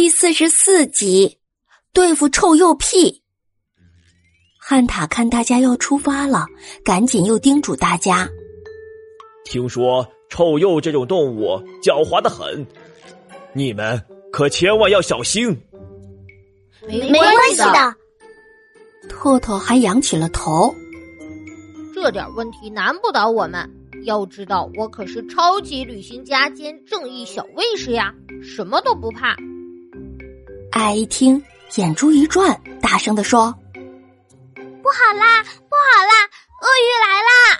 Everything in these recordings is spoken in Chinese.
第四十四集，对付臭鼬屁。汉塔看大家要出发了，赶紧又叮嘱大家：“听说臭鼬这种动物狡猾的很，你们可千万要小心。”没关系的。特特还仰起了头。这点问题难不倒我们。要知道，我可是超级旅行家兼正义小卫士呀，什么都不怕。爱一听，眼珠一转，大声的说：“不好啦，不好啦，鳄鱼来啦！”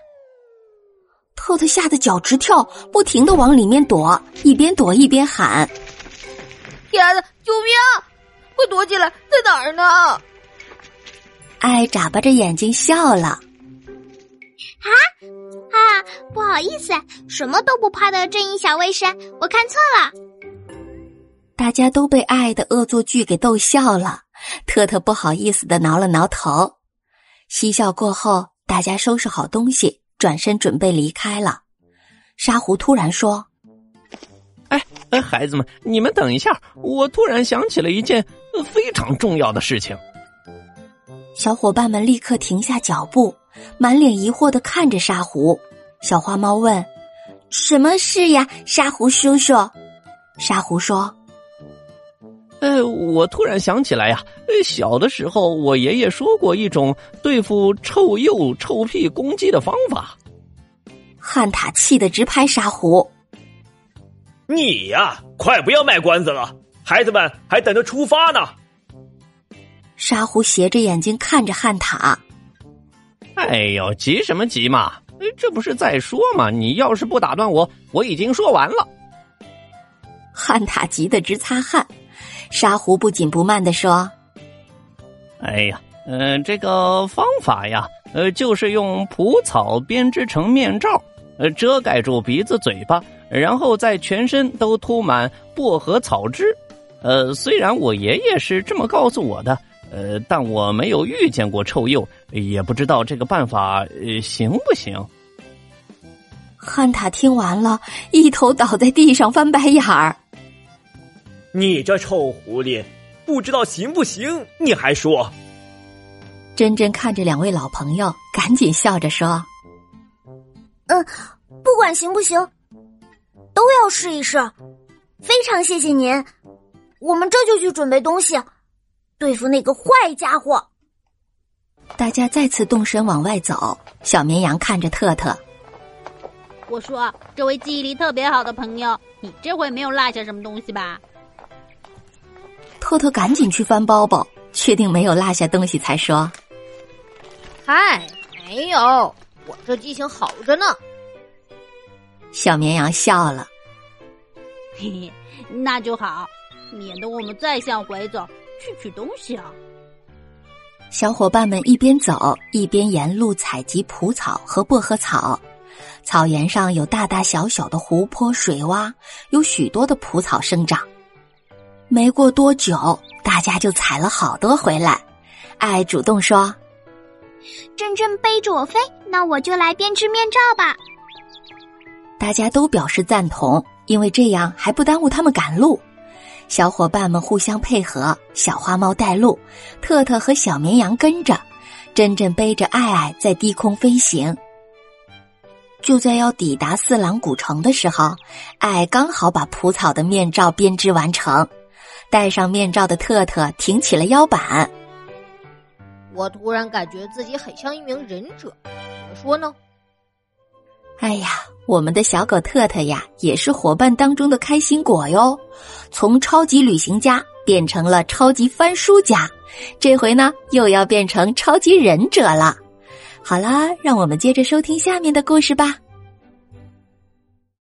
特特吓得脚直跳，不停的往里面躲，一边躲一边喊：“天呐，救命！快躲起来，在哪儿呢？”爱眨巴着眼睛笑了。啊啊！不好意思，什么都不怕的正义小卫士，我看错了。大家都被爱的恶作剧给逗笑了。特特不好意思的挠了挠头。嬉笑过后，大家收拾好东西，转身准备离开了。沙狐突然说：“哎哎，孩子们，你们等一下，我突然想起了一件非常重要的事情。”小伙伴们立刻停下脚步。满脸疑惑的看着沙狐，小花猫问：“什么事呀，沙狐叔叔？”沙狐说：“呃，我突然想起来呀，小的时候我爷爷说过一种对付臭鼬、臭屁攻击的方法。”汉塔气得直拍沙狐：“你呀，快不要卖关子了，孩子们还等着出发呢。”沙狐斜着眼睛看着汉塔。哎呦，急什么急嘛？这不是在说嘛？你要是不打断我，我已经说完了。汉塔急得直擦汗，沙狐不紧不慢的说：“哎呀，嗯，这个方法呀，呃，就是用蒲草编织成面罩，呃，遮盖住鼻子、嘴巴，然后在全身都涂满薄荷草汁。呃，虽然我爷爷是这么告诉我的。”呃，但我没有遇见过臭鼬，也不知道这个办法呃行不行。汉塔听完了一头倒在地上翻白眼儿。你这臭狐狸，不知道行不行，你还说？珍珍看着两位老朋友，赶紧笑着说：“嗯，不管行不行，都要试一试。非常谢谢您，我们这就去准备东西。”对付那个坏家伙！大家再次动身往外走。小绵羊看着特特，我说：“这位记忆力特别好的朋友，你这回没有落下什么东西吧？”特特赶紧去翻包包，确定没有落下东西，才说：“嗨，没有，我这记性好着呢。”小绵羊笑了：“嘿嘿，那就好，免得我们再向回走。”去取东西啊！小伙伴们一边走一边沿路采集蒲草和薄荷草。草原上有大大小小的湖泊、水洼，有许多的蒲草生长。没过多久，大家就采了好多回来。爱主动说：“真真背着我飞，那我就来编织面罩吧。”大家都表示赞同，因为这样还不耽误他们赶路。小伙伴们互相配合，小花猫带路，特特和小绵羊跟着，真真背着爱爱在低空飞行。就在要抵达四郎古城的时候，爱刚好把蒲草的面罩编织完成。戴上面罩的特特挺起了腰板。我突然感觉自己很像一名忍者，怎么说呢？哎呀，我们的小狗特特呀，也是伙伴当中的开心果哟。从超级旅行家变成了超级翻书家，这回呢又要变成超级忍者了。好啦，让我们接着收听下面的故事吧。